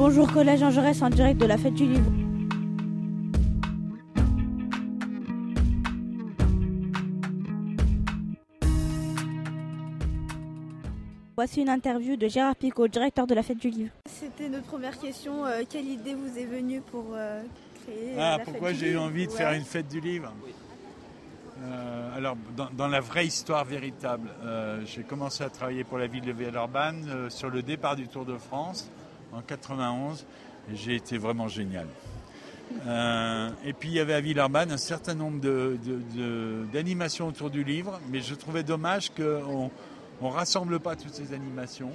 Bonjour Collège Jean Jaurès en direct de la fête du livre. Voici une interview de Gérard Picot, directeur de la fête du livre. C'était notre première question. euh, quelle idée vous est venue pour euh, créer Ah, la pourquoi fête du j'ai eu livre envie de Ouais. faire une fête du livre? Euh, Alors, dans, dans la vraie histoire véritable, euh, j'ai commencé à travailler pour la ville de Villeurbanne euh, sur le départ du Tour de France en 91 et j'ai été vraiment génial. Euh, et puis il y avait à Villeurbanne un certain nombre de- de- d'animations autour du livre, mais je trouvais dommage qu'on ne rassemble pas toutes ces animations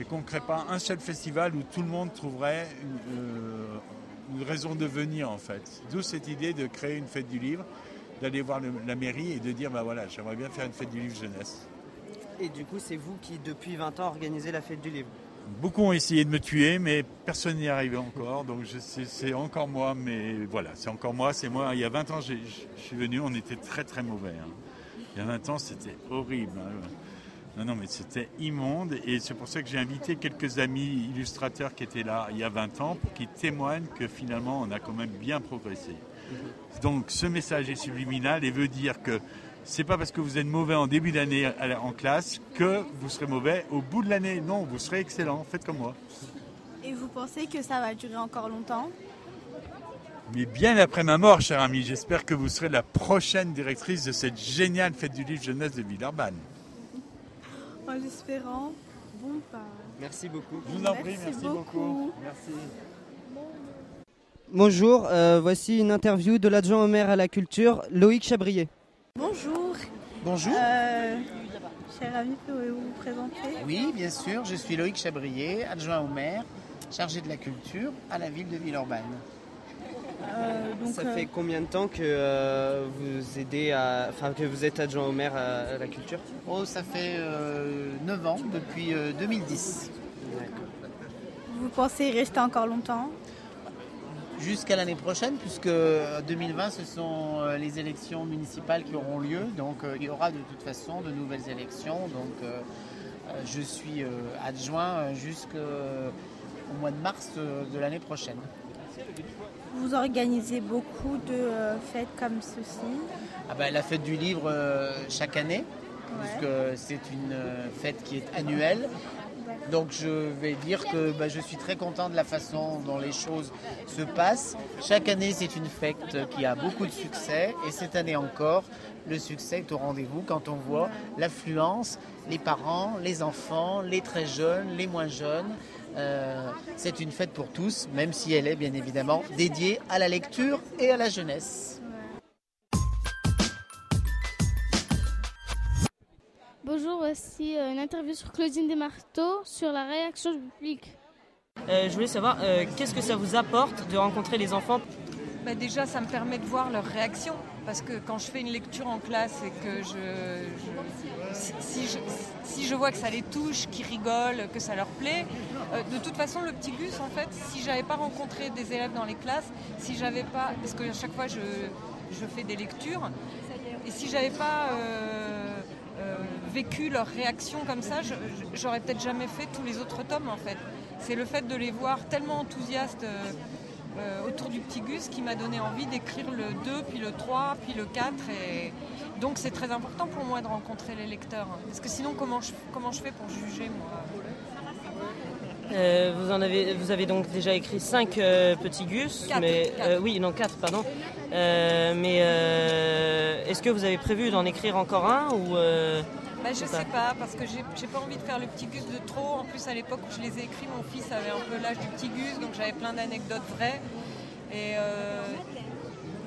et qu'on ne crée pas un seul festival où tout le monde trouverait une, euh, une raison de venir en fait. D'où cette idée de créer une fête du livre, d'aller voir la mairie et de dire bah voilà, j'aimerais bien faire une fête du livre jeunesse. Et du coup, c'est vous qui, depuis 20 ans, organisez la fête du livre? Beaucoup ont essayé de me tuer, mais personne n'y est arrivé encore. Donc c'est encore moi, mais voilà, c'est encore moi, c'est moi. Il y a 20 ans, je suis venu, on était très très mauvais. hein. Il y a 20 ans, c'était horrible. hein. Non, non, mais c'était immonde. Et c'est pour ça que j'ai invité quelques amis illustrateurs qui étaient là il y a 20 ans pour qu'ils témoignent que finalement, on a quand même bien progressé. Donc ce message est subliminal et veut dire que c'est pas parce que vous êtes mauvais en début d'année en classe que vous serez mauvais au bout de l'année. Non, vous serez excellent. Faites comme moi. Et vous pensez que ça va durer encore longtemps? Mais bien après ma mort, cher ami, j'espère que vous serez la prochaine directrice de cette géniale fête du livre jeunesse de Villeurbanne. En espérant. Bon, bah. Merci beaucoup. Je vous en prie, Merci merci beaucoup. beaucoup. Merci. Bonjour, euh, voici une interview de l'adjoint au maire à la culture, Loïc Chabrier. Bonjour. Bonjour. Euh, cher ami, pouvez-vous vous présenter Oui, bien sûr, je suis Loïc Chabrier, adjoint au maire, chargé de la culture à la ville de Villeurbanne. Euh, donc, Ça euh, fait combien de temps que euh, vous aidez à, enfin que vous êtes adjoint au maire à, à la culture? Oh, ça fait euh, 9 ans, depuis euh, 2010. Vous pensez rester encore longtemps? Jusqu'à l'année prochaine, puisque euh, 2020, ce sont euh, les élections municipales qui auront lieu. Donc euh, il y aura de toute façon de nouvelles élections. Donc euh, euh, je suis euh, adjoint jusqu'au mois de mars euh, de l'année prochaine. Vous organisez beaucoup de euh, fêtes comme ceci? Ah ben, la fête du livre euh, chaque année, Ouais. puisque c'est une euh, fête qui est annuelle. Donc je vais dire que bah, je suis très content de la façon dont les choses se passent. Chaque année, c'est une fête qui a beaucoup de succès et cette année encore, le succès est au rendez-vous quand on voit l'affluence, les parents, les enfants, les très jeunes, les moins jeunes. Euh, c'est une fête pour tous, même si elle est bien évidemment dédiée à la lecture et à la jeunesse. Voici euh, une interview sur Claudine Desmarteaux sur la réaction du public. Euh, je voulais savoir, euh, qu'est-ce que ça vous apporte de rencontrer les enfants? Bah, déjà, ça me permet de voir leur réaction. Parce que quand je fais une lecture en classe et que je, je- si, je, si je vois que ça les touche, qu'ils rigolent, que ça leur plaît, euh, de toute façon, le petit Gus, en fait, si j'avais pas rencontré des élèves dans les classes, si j'avais pas, parce qu'à chaque fois je, je fais des lectures, et si j'avais pas vécu leur réaction comme ça, j'aurais peut-être jamais fait tous les autres tomes, en fait. C'est le fait de les voir tellement enthousiastes. euh, euh, autour du petit Gus qui m'a donné envie d'écrire le 2, puis le 3, puis le 4. Et donc c'est très important pour moi de rencontrer les lecteurs. Parce que sinon, comment je, comment je fais pour juger moi? Euh, vous, en avez, vous avez donc déjà écrit 5 petits gus, Quatre, mais quatre. euh, oui, non 4, pardon. Euh, mais euh, est-ce que vous avez prévu d'en écrire encore un ou euh, bah, Je sais pas, parce que j'ai pas envie de faire le petit Gus de trop. En plus, à l'époque où je les ai écrits, mon fils avait un peu l'âge du petit Gus, donc j'avais plein d'anecdotes vraies. Et euh,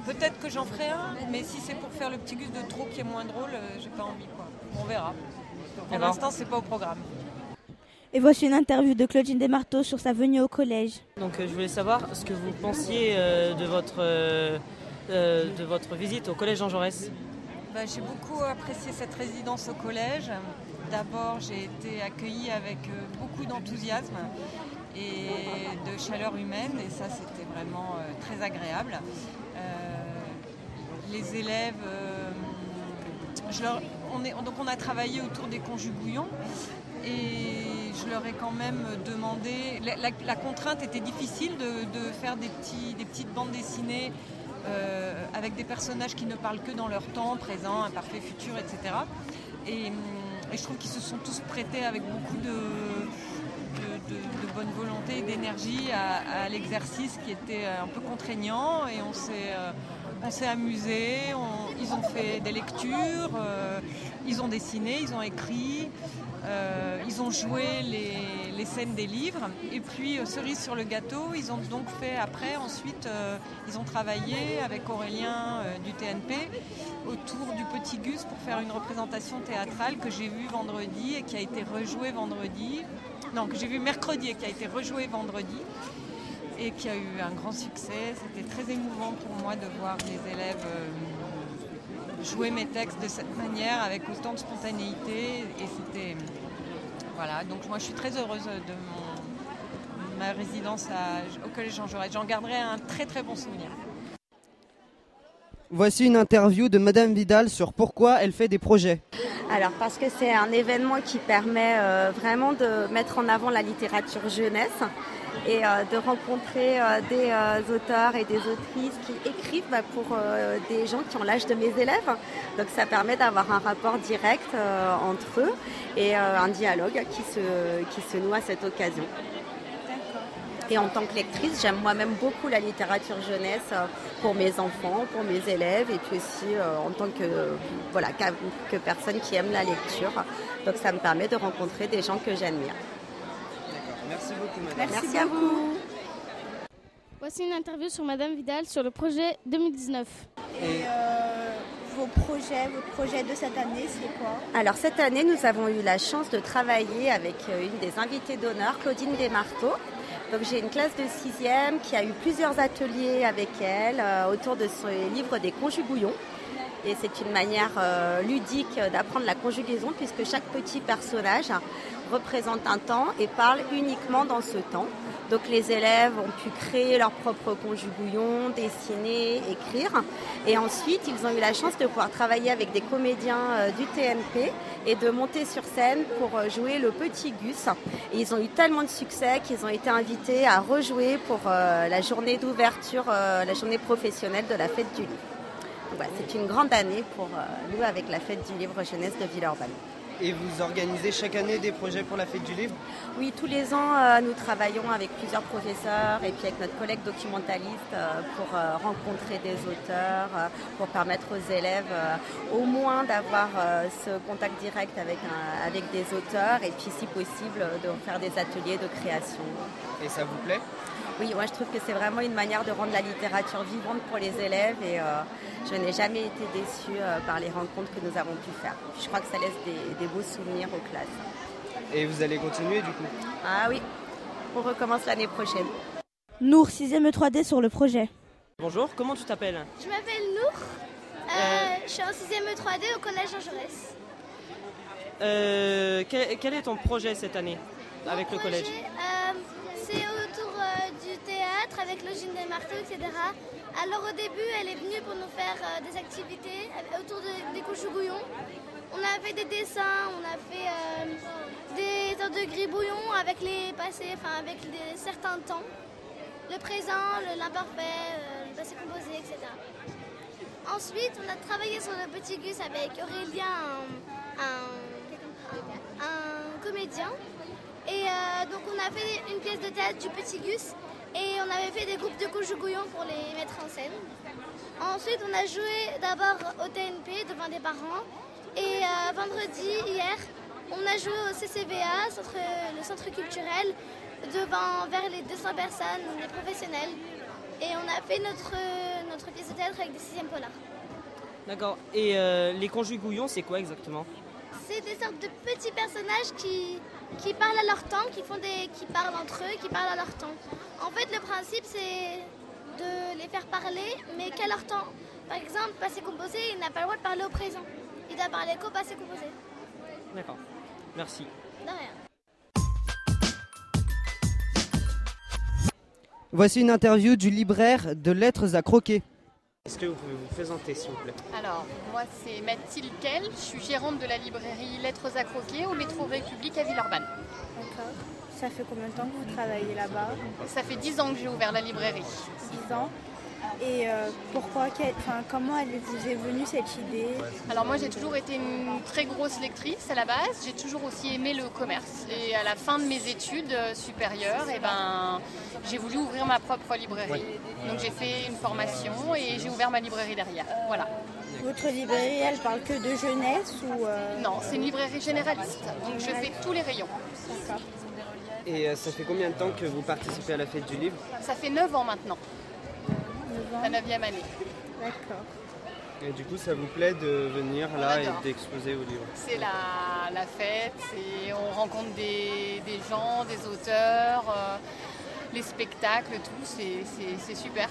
peut-être que j'en ferai un, mais si c'est pour faire le petit Gus de trop qui est moins drôle, euh, j'ai pas envie. Quoi. On verra. Pour Alors l'instant, c'est pas au programme. Et voici une interview de Claudine Desmarteaux sur sa venue au collège. Donc euh, je voulais savoir ce que vous pensiez euh, de, votre, de votre visite au collège Jean Jaurès. Bah, j'ai beaucoup apprécié cette résidence au collège. D'abord, j'ai été accueillie avec euh, beaucoup d'enthousiasme et de chaleur humaine, et ça, c'était vraiment euh, très agréable. Euh, les élèves, euh, on, donc on a travaillé autour des conjugouillons. et je leur ai quand même demandé. La, contrainte était difficile de, faire des petites bandes dessinées euh, avec des personnages qui ne parlent que dans leur temps, présent, imparfait, futur, etc. Et, hum, et je trouve qu'ils se sont tous prêtés avec beaucoup de, bonne volonté et d'énergie à, l'exercice qui était un peu contraignant et on s'est euh, on s'est amusé, ils ont fait des lectures, euh, ils ont dessiné, ils ont écrit, euh, ils ont joué les, les scènes des livres. Et puis, euh, cerise sur le gâteau, ils ont donc fait après, ensuite, ils ont travaillé avec Aurélien du TNP autour du Petit Gus pour faire une représentation théâtrale que j'ai vue vendredi et qui a été rejouée vendredi. Non, que j'ai vue mercredi et qui a été rejouée vendredi et qui a eu un grand succès. C'était très émouvant pour moi de voir les élèves euh, jouer mes textes de cette manière avec autant de spontanéité. Et c'était voilà. Donc moi je suis très heureuse de mon- ma résidence à- au collège Jean Jaurès. J'en garderai un très très bon souvenir. Voici une interview de Madame Vidal sur pourquoi elle fait des projets. Alors parce que c'est un événement qui permet euh, vraiment de mettre en avant la littérature jeunesse et euh, de rencontrer euh, des euh, auteurs et des autrices qui écrivent bah, pour des gens qui ont l'âge de mes élèves. Donc ça permet d'avoir un rapport direct entre eux et un dialogue qui se, qui se noue à cette occasion. Et en tant que lectrice, j'aime moi-même beaucoup la littérature jeunesse pour mes enfants, pour mes élèves et puis aussi en tant que, voilà, que personne qui aime la lecture. Donc ça me permet de rencontrer des gens que j'admire. Merci beaucoup, Madame. Merci, à vous. Voici une interview sur Madame Vidal sur le projet 2019. Et euh, vos projets, votre projet de cette année, c'est quoi? Alors cette année, nous avons eu la chance de travailler avec euh, une des invitées d'honneur, Claudine Desmarteaux. Donc j'ai une classe de sixième qui a eu plusieurs ateliers avec elle euh, autour de son livre des conjugouillons. Et c'est une manière euh, ludique d'apprendre la conjugaison puisque chaque petit personnage représente un temps et parle uniquement dans ce temps. Donc les élèves ont pu créer leur propre conjugouillon, dessiner, écrire. Et ensuite, ils ont eu la chance de pouvoir travailler avec des comédiens euh, du TNP et de monter sur scène pour euh, jouer le petit Gus. Et ils ont eu tellement de succès qu'ils ont été invités à rejouer pour euh, la journée d'ouverture, la journée professionnelle de la fête du livre. C'est une grande année pour nous avec la fête du livre jeunesse de Villeurbanne. Et vous organisez chaque année des projets pour la fête du livre Oui, tous les ans, euh, nous travaillons avec plusieurs professeurs et puis avec notre collègue documentaliste euh, pour euh, rencontrer des auteurs, pour permettre aux élèves au moins d'avoir ce contact direct avec, un- avec des auteurs et puis si possible de faire des ateliers de création. Et ça vous plaît? Oui, moi je trouve que c'est vraiment une manière de rendre la littérature vivante pour les élèves et euh, je n'ai jamais été déçue euh, par les rencontres que nous avons pu faire. Je crois que ça laisse des, des beaux souvenirs aux classes. Et vous allez continuer du coup? Ah oui, on recommence l'année prochaine. Nour, 6ème 3D sur le projet. Bonjour, comment tu t'appelles? Je m'appelle Nour. Euh, Je suis en 6ème 3D au collège Jean Jaurès. Euh, quel, quel est ton projet cette année avec le collège? Avec Logine des marteaux, etc. Alors au début, elle est venue pour nous faire euh, des activités autour de- des conjugouillons. On a fait des dessins, on a fait euh, des sortes de gribouillons avec les passés, enfin avec certains temps. Le présent, l'imparfait, euh, le passé composé, etc. Ensuite, on a travaillé sur le petit Gus avec Aurélien, un, comédien. Et donc, on a fait une pièce de théâtre du petit Gus et on avait fait des groupes de conjugouillons pour les mettre en scène. Ensuite, on a joué d'abord au TNP devant des parents. Et euh, vendredi, hier, on a joué au CCVA, centre- le centre culturel, devant vers les 200 personnes, les professionnels. Et on a fait notre, notre pièce de théâtre avec des sixièmes polars. D'accord. Et euh, les conjugouillons, c'est quoi exactement? C'est des sortes de petits personnages qui, qui parlent à leur temps, qui, font des, qui parlent entre eux, qui parlent à leur temps. En fait, le principe, c'est de les faire parler, mais qu'à leur temps. Par exemple, passé composé, il n'a pas le droit de parler au présent. Il doit parler qu'au passé composé. D'accord. Merci. De rien. Voici une interview du libraire de Lettres à croquer. Est-ce que vous pouvez vous présenter, s'il vous plaît Alors, moi, c'est Mathilde Kell. Je suis gérante de la librairie Lettres à croquer au métro République à Villeurbanne. D'accord. Ça fait combien de temps que vous travaillez là-bas? Ça fait 10 ans que j'ai ouvert la librairie. 10 ans. Et euh, pourquoi, enfin, comment elle vous est venue cette idée? Alors moi j'ai toujours été une très grosse lectrice à la base, j'ai toujours aussi aimé le commerce et à la fin de mes études euh, supérieures, eh ben, j'ai voulu ouvrir ma propre librairie. Donc j'ai fait une formation et j'ai ouvert ma librairie derrière. Voilà. Votre librairie, elle parle que de jeunesse ou euh, Non, c'est une librairie généraliste, donc je fais tous les rayons. Et ça fait combien de temps que vous participez à la fête du livre? Ça fait 9 ans maintenant, la 9e année. D'accord. Et du coup, ça vous plaît de venir là et d'exposer vos livres C'est la, la fête, c'est- on rencontre des, des gens, des auteurs, euh, les spectacles, tout, c'est- super.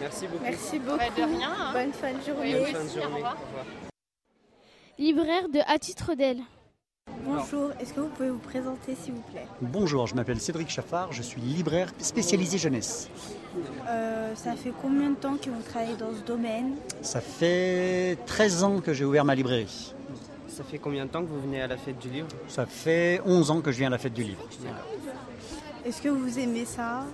Merci beaucoup. Merci beaucoup. Bah, de rien, hein. Bonne fin de journée. Oui, Bonne fin de au journée. revoir. Au revoir. Libraire de À titre d'elle. Bonjour, est-ce que vous pouvez vous présenter s'il vous plaît Bonjour, je m'appelle Cédric Chaffard, je suis libraire spécialisé jeunesse. Euh, Ça fait combien de temps que vous travaillez dans ce domaine Ça fait 13 ans que j'ai ouvert ma librairie. Ça fait combien de temps que vous venez à la fête du livre Ça fait 11 ans que je viens à la fête du livre. Est-ce que vous aimez ça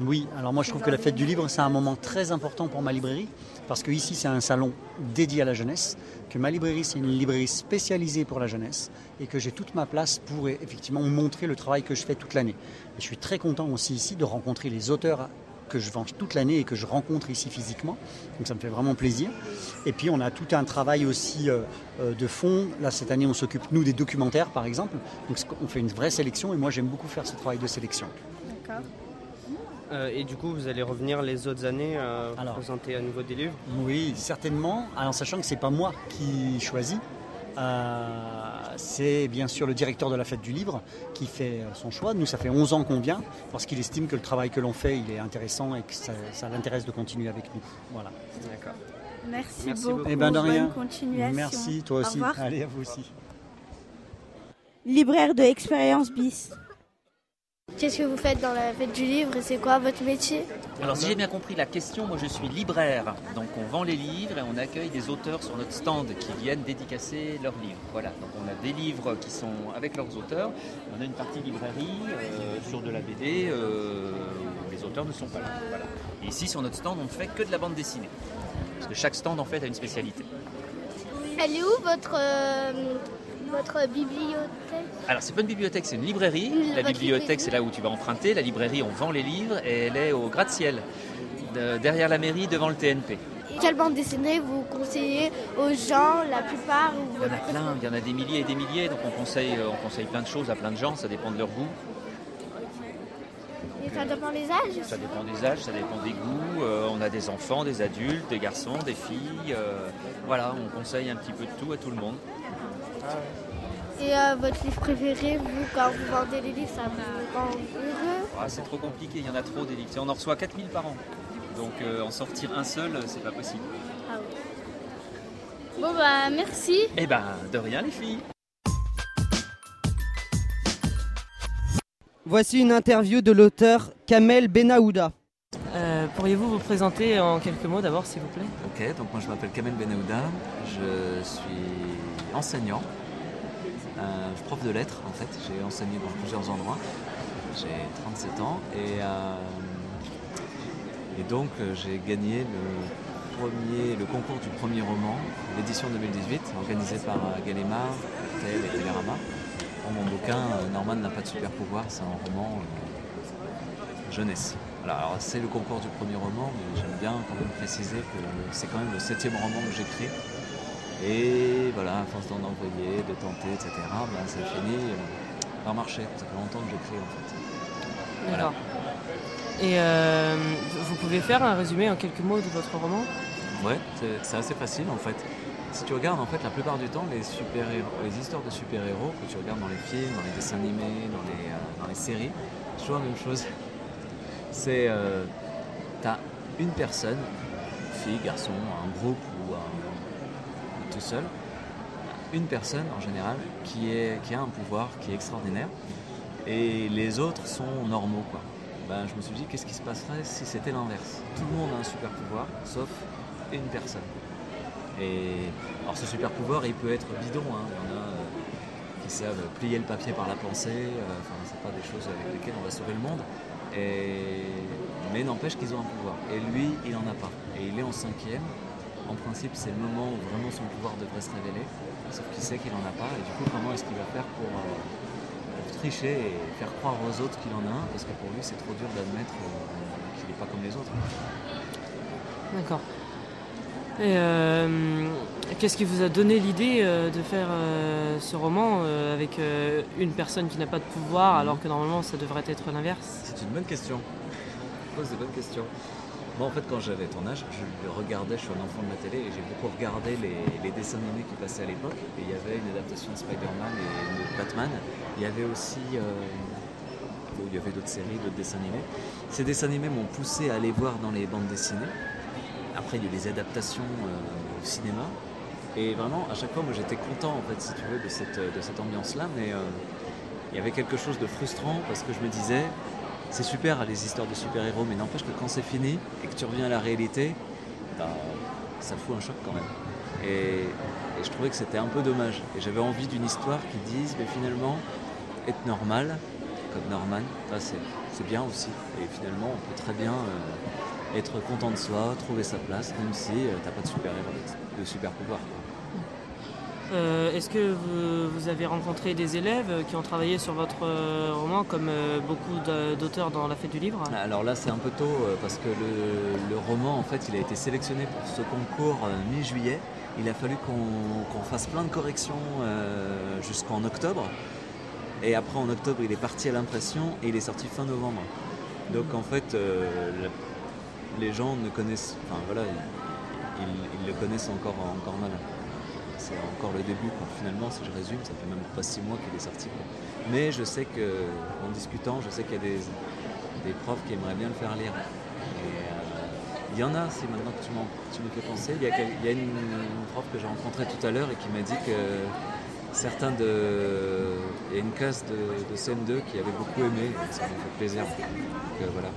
Oui, alors moi je trouve que la fête du livre c'est un moment très important pour ma librairie parce que ici c'est un salon dédié à la jeunesse, que ma librairie c'est une librairie spécialisée pour la jeunesse et que j'ai toute ma place pour effectivement montrer le travail que je fais toute l'année. Et je suis très content aussi ici de rencontrer les auteurs que je vends toute l'année et que je rencontre ici physiquement. Donc ça me fait vraiment plaisir. Et puis on a tout un travail aussi euh, euh, de fond. Là cette année on s'occupe nous des documentaires par exemple. Donc on fait une vraie sélection et moi j'aime beaucoup faire ce travail de sélection. D'accord. Euh, et du coup, vous allez revenir les autres années euh, Alors. présenter à nouveau des livres Oui, certainement. En sachant que c'est pas moi qui choisis. Euh, c'est bien sûr le directeur de la fête du livre qui fait euh, son choix. Nous, ça fait 11 ans qu'on vient parce qu'il estime que le travail que l'on fait, il est intéressant et que ça, ça l'intéresse de continuer avec nous. Voilà. D'accord. Merci, Merci beaucoup. beaucoup. Eh ben, de rien. Bonne continuation. Merci, toi Au aussi. Allez, à vous aussi. Libraire de Expérience Bis. Qu'est-ce que vous faites dans la fête du livre et c'est quoi votre métier Alors si j'ai bien compris la question, moi je suis libraire. Donc on vend les livres et on accueille des auteurs sur notre stand qui viennent dédicacer leurs livres. Voilà, donc on a des livres qui sont avec leurs auteurs. On a une partie librairie euh, sur de la BD euh, où les auteurs ne sont pas là. Voilà. Et ici sur notre stand on ne fait que de la bande dessinée. Parce que chaque stand en fait a une spécialité. Elle est où votre, euh, votre bibliothèque Alors c'est pas une bibliothèque, c'est une librairie. Une La bibliothèque c'est là où tu vas emprunter. La librairie on vend les livres et elle est au gratte-ciel. de- derrière la mairie devant le TNP. Quelle bande dessinée vous conseillez aux gens, la plupart Il y en a plein, il y en a des milliers et des milliers, donc on conseille, euh, on conseille plein de choses à plein de gens, ça dépend de leur goût, Et ça dépend des âges ça dépend des âges, ça dépend des goûts. euh, on a des enfants, des adultes, des garçons, des filles. euh, voilà, on conseille un petit peu de tout à tout le monde. Et euh, votre livre préféré, vous, quand vous vendez les livres, ça vous rend heureux? Ah, c'est trop compliqué, il y en a trop des livres. On en reçoit 4000 par an. Donc euh, en sortir un seul, euh, c'est pas possible. Ah Bon bah merci. Eh ben, de rien les filles. Voici une interview de l'auteur Kamel Benaouda. Euh, Pourriez-vous vous présenter en quelques mots d'abord, s'il vous plaît? Ok, donc moi je m'appelle Kamel Benaouda, je suis enseignant, euh, prof de lettres en fait, j'ai enseigné dans plusieurs endroits, j'ai 37 ans et, euh, et donc euh, j'ai gagné le, premier, le concours du premier roman, l'édition 2018, organisé par Gallimard, RTL et Télérama. Mon bouquin, Norman n'a pas de super pouvoir, c'est un roman jeunesse. Alors c'est le concours du premier roman, mais j'aime bien quand même préciser que c'est quand même le septième roman que j'écris. Et voilà, à force d'en envoyer, de tenter, etc., ben, ça finit euh, par marcher. Ça fait longtemps que j'écris en fait. Voilà. Et euh, vous pouvez faire un résumé en quelques mots de votre roman? Ouais, c'est- assez facile en fait. Si tu regardes en fait la plupart du temps les super les histoires de super-héros que tu regardes dans les films, dans les dessins animés, dans les, euh, dans les séries, c'est toujours la même chose. C'est euh, t'as une personne, fille, garçon, un groupe ou, un- tout seul, une personne en général qui, a un pouvoir qui est extraordinaire et les autres sont normaux quoi. ben, je me suis dit qu'est-ce qui se passerait si c'était l'inverse? Tout le monde a un super pouvoir, sauf une personne. Et alors ce super pouvoir, il peut être bidon. hein. Il y en a euh, qui savent plier le papier par la pensée. euh, Enfin, c'est pas des choses avec lesquelles on va sauver le monde. Mais n'empêche qu'ils ont un pouvoir. Et lui, il en a pas. Et il est en cinquième. En principe, c'est le moment où vraiment son pouvoir devrait se révéler. Sauf qu'il sait qu'il en a pas. Et du coup, comment est-ce qu'il va faire pour, euh, pour tricher et faire croire aux autres qu'il en a un Parce que pour lui, c'est trop dur d'admettre euh, qu'il n'est pas comme les autres. D'accord. Et euh, qu'est-ce qui vous a donné l'idée euh, de faire euh, ce roman euh, avec euh, une personne qui n'a pas de pouvoir alors que normalement ça devrait être l'inverse? C'est une bonne question. Tu poses des bonnes questions. Moi, en fait, quand j'avais ton âge, je le regardais, je suis un enfant de la télé et j'ai beaucoup regardé les, dessins animés qui passaient à l'époque. Et il y avait une adaptation de Spider-Man et de Batman. Il y avait aussi. euh, il y avait d'autres séries, d'autres dessins animés. Ces dessins animés m'ont poussé à aller voir dans les bandes dessinées. Après, il y a eu les adaptations euh, au cinéma. Et vraiment, à chaque fois, moi j'étais content, en fait, si tu veux, de cette, de cette ambiance-là. Mais euh, il y avait quelque chose de frustrant parce que je me disais, c'est super les histoires de super-héros, mais n'empêche que quand c'est fini et que tu reviens à la réalité, bah, ça fout un choc quand même. Et, je trouvais que c'était un peu dommage. Et j'avais envie d'une histoire qui dise, mais finalement, être normal, comme Norman, c'est bien aussi. Et finalement, on peut très bien euh, être content de soi, trouver sa place, même si euh, t'as pas de super-héros, de, de super-pouvoir. Euh, Est-ce que vous, avez rencontré des élèves qui ont travaillé sur votre euh, roman comme euh, beaucoup d'a- d'auteurs dans la fête du livre? Alors là, c'est un peu tôt parce que le, roman, en fait, il a été sélectionné pour ce concours mi-juillet. Il a fallu qu'on fasse plein de corrections jusqu'en octobre. Et après, en octobre, il est parti à l'impression et il est sorti fin novembre. Donc en fait, les gens ne connaissent, enfin voilà, ils- ils le connaissent encore, encore mal. C'est encore le début, finalement, si je résume, ça fait même pas six mois qu'il est sorti. Mais je sais que, en discutant, je sais qu'il y a des, des profs qui aimeraient bien le faire lire. Euh, il y en a, si maintenant que tu, tu me fais penser, il y a, une, prof que j'ai rencontrée tout à l'heure et qui m'a dit que certains de. Il y a une classe de, de CM2 qui avait beaucoup aimé, ça m'a fait plaisir. Euh, voilà.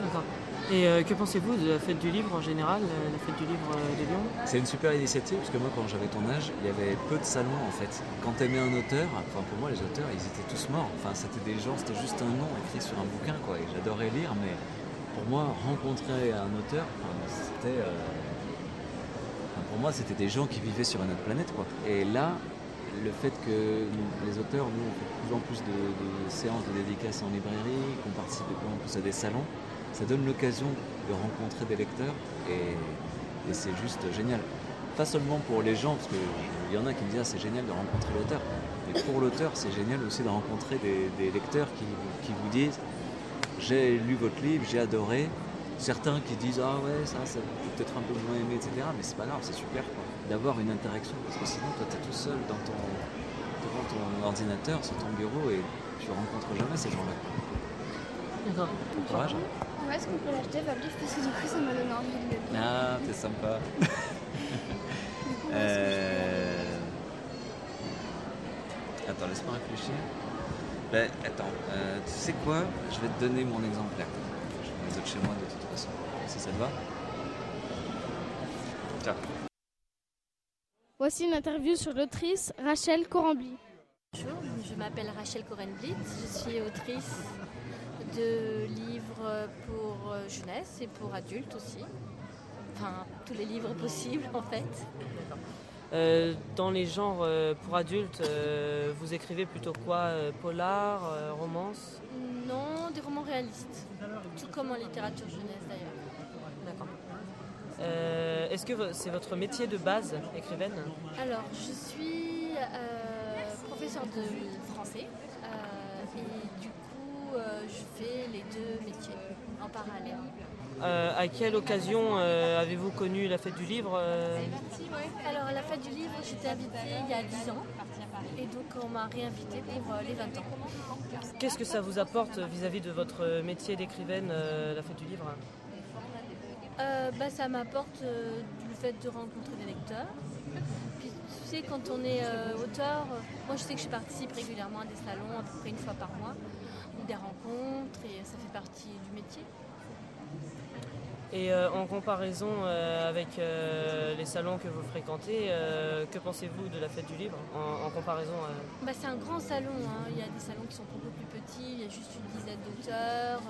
D'accord. Et euh, que pensez-vous de la fête du livre en général, euh, la fête du livre euh, de Lyon? C'est une super initiative parce que moi, quand j'avais ton âge, il y avait peu de salons en fait. Quand tu aimais un auteur, enfin pour moi, les auteurs, ils étaient tous morts. Enfin, c'était des gens, c'était juste un nom écrit sur un bouquin quoi. Et j'adorais lire, mais pour moi, rencontrer un auteur, c'était. pour moi, c'était des gens qui vivaient sur une autre planète quoi. Et là, le fait que les auteurs, nous, on fait de plus en plus de, de séances de dédicaces en librairie, qu'on participe de plus en plus à des salons, ça donne l'occasion de rencontrer des lecteurs et, c'est juste génial. Pas seulement pour les gens, parce qu'il y en a qui me disent ah, c'est génial de rencontrer l'auteur, mais pour l'auteur c'est génial aussi de rencontrer des, lecteurs qui, vous disent j'ai lu votre livre, j'ai adoré. Certains qui disent ah ouais ça, j'ai peut-être un peu moins aimé, etc. Mais c'est pas grave, c'est super d'avoir une interaction, parce que sinon toi tu es tout seul dans devant ton ordinateur, sur ton bureau et tu rencontres jamais ces gens-là. D'accord. Bon courage. Ouais, est-ce qu'on peut l'acheter, Fabrice Parce que du coup, ça m'a donné envie de le lire. Ah, t'es sympa. Euh, Attends, laisse-moi réfléchir. Ben, attends, euh, tu sais quoi? Je vais te donner mon exemplaire. Je vais les autres chez moi de toute façon. Si ça te va Tiens. Voici une interview sur l'autrice Rachel Corambly. Bonjour, je m'appelle Rachel Corenblit, je suis autrice de livres pour euh, jeunesse et pour adultes aussi. Enfin, tous les livres possibles en fait. Euh, Dans les genres euh, pour adultes, euh, vous écrivez plutôt quoi Polar, romance? Non, des romans réalistes, tout comme en littérature jeunesse d'ailleurs. D'accord. Est-ce que c'est votre métier de base, écrivaine? Alors, je suis professeure de français et du coup, euh, je fais les deux métiers en parallèle. Euh, À quelle occasion euh, avez-vous connu la fête du livre euh Alors, la fête du livre, j'étais invitée il y a 10 ans et donc on m'a réinvitée pour les 20 ans. Qu'est-ce que ça vous apporte vis-à-vis de votre métier d'écrivaine, la fête du livre? Bah, ça m'apporte le fait de rencontrer des lecteurs. Puis tu sais, quand on est auteur, moi je sais que je participe régulièrement à des salons, à peu près une fois par mois. Des rencontres et ça fait partie du métier. Et euh, en comparaison euh, avec euh, les salons que vous fréquentez, que pensez-vous de la fête du livre en, en comparaison à... Bah, c'est un grand salon, hein. il y a des salons qui sont beaucoup plus petits, il y a juste une dizaine d'auteurs,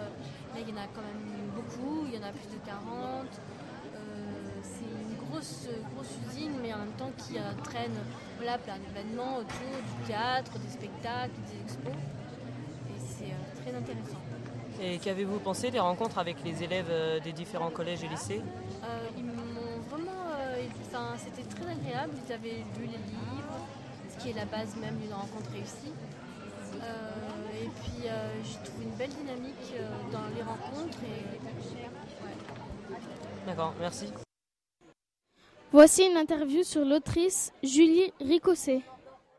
là il y en a quand même beaucoup, il y en a plus de 40. Euh, c'est une grosse, grosse usine, mais en même temps qui entraîne voilà, plein d'événements autour du théâtre, des spectacles, des expos. Très intéressant. Et qu'avez-vous pensé des rencontres avec les élèves euh, des différents collèges et lycées Euh, ils m'ont vraiment. euh, enfin, c'était très agréable. Ils avaient lu les livres, ce qui est la base même d'une rencontre réussie. Euh, et puis euh, j'ai trouvé une belle dynamique euh, dans les rencontres. Et, ouais. D'accord, merci. Voici une interview sur l'autrice Julie Ricosset.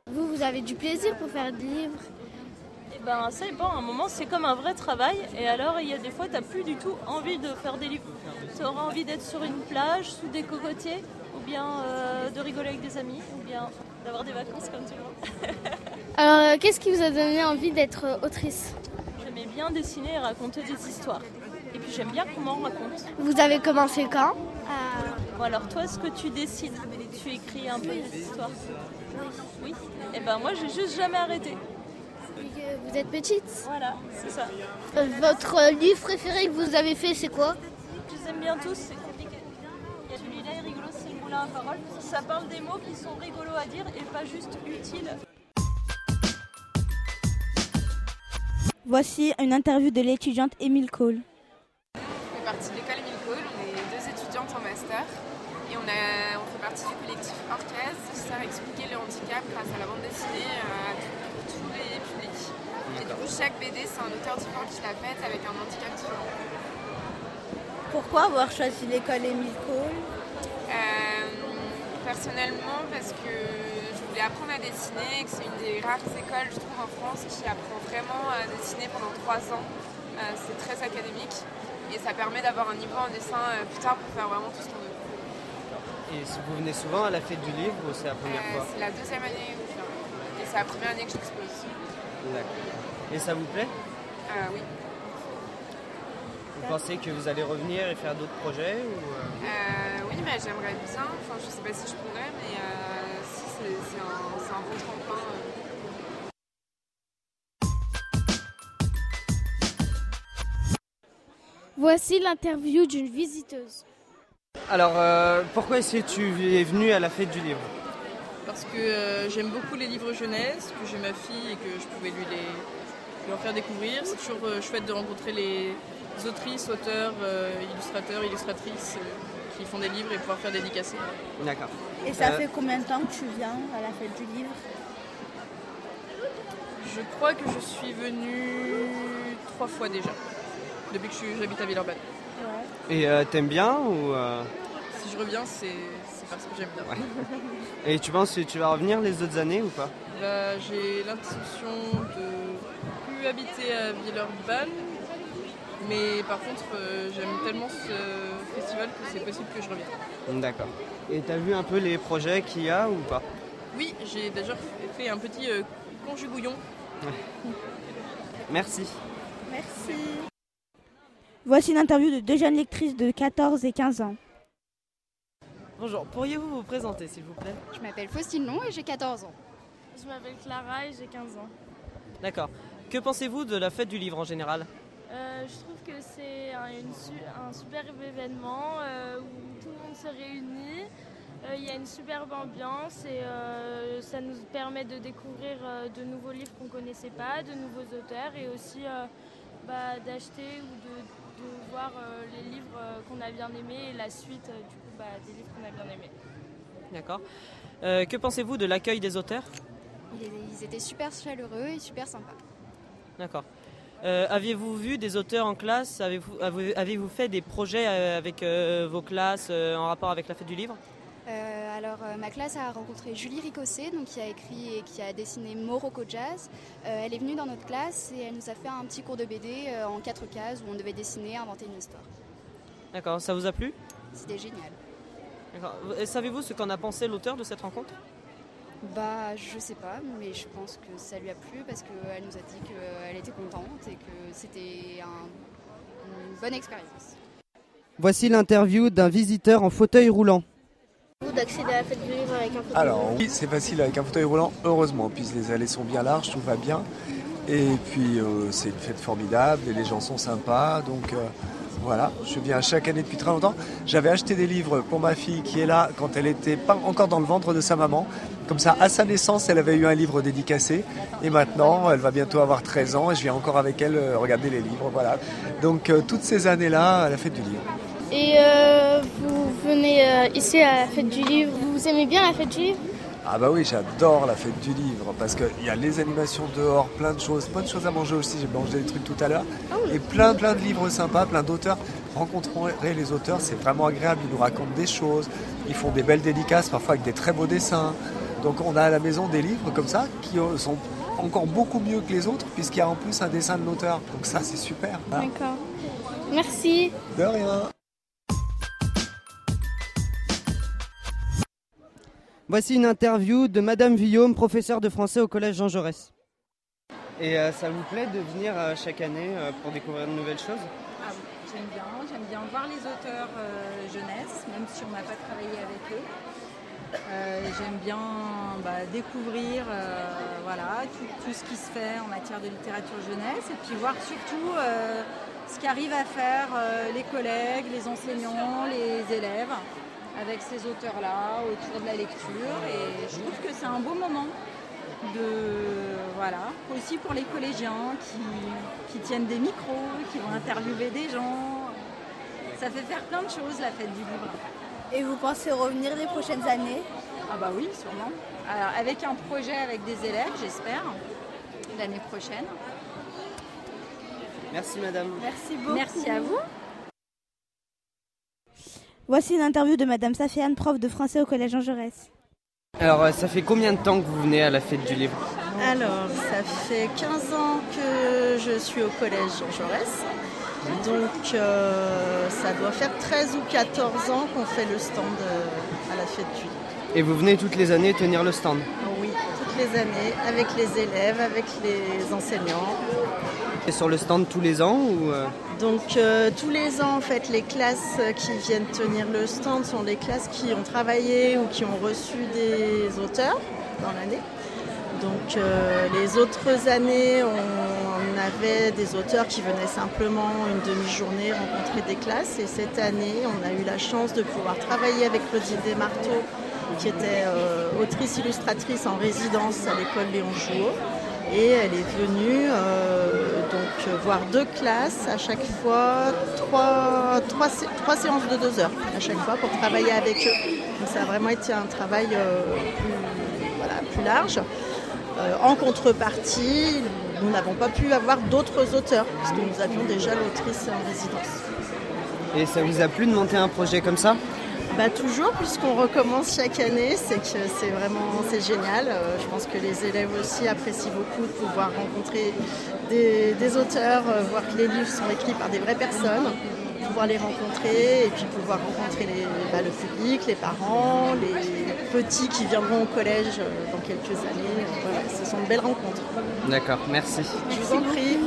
Vous, vous avez du plaisir pour faire des livres Eh ben, ça dépend. À un moment, c'est comme un vrai travail. Et alors, il y a des fois, tu n'as plus du tout envie de faire des livres. Tu auras envie d'être sur une plage, sous des cocotiers, ou bien euh, de rigoler avec des amis, ou bien d'avoir des vacances comme tout le monde. Alors, euh, qu'est-ce qui vous a donné envie d'être euh, autrice? J'aimais bien dessiner et raconter des histoires. Et puis, j'aime bien comment on raconte. Vous avez commencé quand? Bon, alors, toi, ce que tu dessines, tu écris un peu des histoires Oui? Et ben, moi, j'ai juste jamais arrêté. Vous êtes petite Voilà, c'est ça. Euh, Votre livre préféré que vous avez fait, c'est quoi Je les aime bien tous, c'est compliqué. Il y a celui-là, il est rigolo, c'est le moulin à parole. Ça parle des mots qui sont rigolos à dire et pas juste utiles. Voici une interview de l'étudiante Émile Cole. Chaque BD, c'est un auteur différent qui l'a faite avec un handicap différent. Pourquoi avoir choisi l'école Émile Cole? Euh, personnellement, parce que je voulais apprendre à dessiner et que c'est une des rares écoles, je trouve, en France qui apprend vraiment à dessiner pendant trois ans. Euh, c'est très académique et ça permet d'avoir un niveau en dessin euh, plus tard pour faire vraiment tout ce qu'on veut. Et si vous venez souvent à la fête du livre ou c'est la première Euh, fois? c'est la deuxième année où je viens. Et c'est la première année que j'expose. D'accord. Et ça vous plaît Euh, oui. Vous pensez que vous allez revenir et faire d'autres projets ou euh, Euh, oui, mais j'aimerais bien. Enfin, je sais pas si je pourrais, mais euh, si c'est un, un bon tremplin. euh. Voici l'interview d'une visiteuse. Alors, euh, pourquoi est-ce que tu es venu à la fête du livre? Parce que euh, j'aime beaucoup les livres jeunesse, que j'ai ma fille et que je pouvais lui, les, en faire découvrir. C'est toujours euh, chouette de rencontrer les autrices, auteurs, euh, illustrateurs, illustratrices euh, qui font des livres et pouvoir faire dédicacer. D'accord. Et ça Euh, fait combien de temps que tu viens à la fête du livre? Je crois que je suis venue trois fois déjà, depuis que j'habite à Villeurbanne. Et euh, t'aimes bien ou euh, Si je reviens, c'est parce que j'aime bien. Et tu penses que tu vas revenir les autres années ou pas? Bah, J'ai l'intention de plus habiter à Villeurbanne, mais par contre, euh, j'aime tellement ce festival que c'est possible que je revienne. D'accord. Et t'as vu un peu les projets qu'il y a ou pas? Oui, j'ai déjà fait un petit euh, conjugouillon. Merci. Merci. Voici une interview de deux jeunes lectrices de 14 et 15 ans. Bonjour, pourriez-vous vous présenter s'il vous plaît? Je m'appelle Faustine Long et j'ai 14 ans. Je m'appelle Clara et j'ai 15 ans. D'accord. Que pensez-vous de la fête du livre en général? Euh, je trouve que c'est un, une su- un superbe événement euh, où tout le monde se réunit. Euh, Il y a une superbe ambiance et euh, ça nous permet de découvrir euh, de nouveaux livres qu'on ne connaissait pas, de nouveaux auteurs et aussi euh, bah, d'acheter ou de, de voir euh, les livres euh, qu'on a bien aimés et la suite euh, du coup bah, des livres qu'on a bien aimés. D'accord. Euh, que pensez-vous de l'accueil des auteurs? Ils, ils étaient super chaleureux et super sympas. D'accord. Euh, Aviez-vous vu des auteurs en classe? Avez-vous avez- avez-vous fait des projets euh, avec euh, vos classes euh, en rapport avec la fête du livre? Alors, ma classe a rencontré Julie Ricosset, donc, qui a écrit et qui a dessiné Morocco Jazz. Elle est venue dans notre classe et elle nous a fait un petit cours de BD en quatre cases où on devait dessiner, inventer une histoire. D'accord. Ça vous a plu? C'était génial. D'accord. Savez-vous ce qu'en a pensé l'auteur de cette rencontre? Bah, je sais pas, mais je pense que ça lui a plu parce qu'elle nous a dit qu'elle était contente et que c'était un- une bonne expérience. Voici l'interview d'un visiteur en fauteuil roulant. d'accéder à la fête du livre avec un fauteuil Alors oui, c'est facile avec un fauteuil roulant, heureusement, puisque les allées sont bien larges, tout va bien. Et puis euh, c'est une fête formidable et les gens sont sympas. Donc euh, voilà, je viens chaque année depuis très longtemps. J'avais acheté des livres pour ma fille qui est là quand elle était pas encore dans le ventre de sa maman. Comme ça, à sa naissance, elle avait eu un livre dédicacé. Et maintenant, elle va bientôt avoir 13 ans et je viens encore avec elle euh, regarder les livres. Voilà. Donc euh, toutes ces années-là, à la fête du livre. Et euh, vous venez ici à la fête du livre. Vous aimez bien la fête du livre? Ah bah oui, j'adore la fête du livre parce qu'il y a les animations dehors, plein de choses, plein de choses à manger aussi. J'ai mangé des trucs tout à l'heure. Et plein plein de livres sympas, plein d'auteurs. Rencontrer les auteurs, c'est vraiment agréable. Ils nous racontent des choses, ils font des belles dédicaces, parfois avec des très beaux dessins. Donc on a à la maison des livres comme ça qui euh, sont encore beaucoup mieux que les autres puisqu'il y a en plus un dessin de l'auteur. Donc ça c'est super. D'accord. Merci. De rien. Voici une interview de Madame Villaume, professeure de français au collège Jean Jaurès. Et euh, ça vous plaît de venir euh, chaque année euh, pour découvrir de nouvelles choses? Ah oui, j'aime bien, j'aime bien voir les auteurs euh, jeunesse, même si on n'a pas travaillé avec eux. Euh, j'aime bien bah, découvrir euh, voilà, tout, tout ce qui se fait en matière de littérature jeunesse et puis voir surtout euh, ce qu'arrivent à faire euh, les collègues, les enseignants, les élèves avec ces auteurs-là autour de la lecture et je trouve que c'est un beau moment de voilà aussi pour les collégiens qui, qui tiennent des micros, qui vont interviewer des gens. Ça fait faire plein de choses la fête du livre. Et vous pensez revenir les prochaines années? Ah bah oui, sûrement. Alors avec un projet avec des élèves, j'espère, l'année prochaine. Merci Madame. Merci beaucoup. Merci à vous. Voici une interview de Madame Safiane, prof de français au collège Jean Jaurès. Alors euh, ça fait combien de temps que vous venez à la fête du livre? Alors, ça fait 15 ans que je suis au collège Jean Jaurès. Donc, euh, ça doit faire 13 ou 14 ans qu'on fait le stand euh, à la fête du livre. Et vous venez toutes les années tenir le stand? Oui, toutes les années, avec les élèves, avec les enseignants. Sur le stand tous les ans euh, Donc, euh, tous les ans, en fait, les classes qui viennent tenir le stand sont les classes qui ont travaillé ou qui ont reçu des auteurs dans l'année. Donc euh, les autres années, on avait des auteurs qui venaient simplement une demi-journée rencontrer des classes. Et cette année, on a eu la chance de pouvoir travailler avec Claudine Desmarteaux, qui était euh, autrice illustratrice en résidence à l'école Léon Jouot. Et elle est venue euh, donc voir deux classes à chaque fois, trois, trois, sé- trois séances de deux heures à chaque fois pour travailler avec eux. Donc ça a vraiment été un travail euh, plus, large. Euh, en contrepartie, nous n'avons pas pu avoir d'autres auteurs, parce que nous avions déjà l'autrice en résidence. Et ça vous a plu de monter un projet comme ça? Bah, toujours, puisqu'on recommence chaque année, c'est que c'est vraiment c'est génial. Euh, je pense que les élèves aussi apprécient beaucoup de pouvoir rencontrer des, des auteurs, euh, voir que les livres sont écrits par des vraies personnes, pouvoir les rencontrer et puis pouvoir rencontrer les, bah, le public, les parents, les petits qui viendront au collège euh, dans quelques années. Voilà, ce sont de belles rencontres. D'accord, merci. Je vous en prie.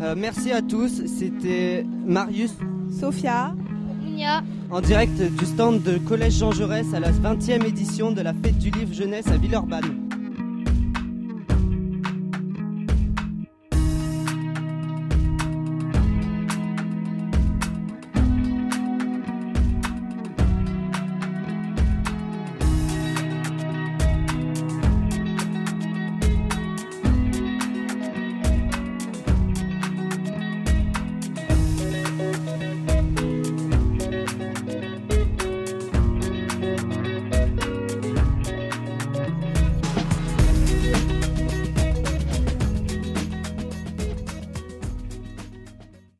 Euh, merci à tous, c'était Marius, Sophia, Mounia. en direct du stand de Collège Jean Jaurès à la 20e édition de la fête du livre jeunesse à Villeurbanne.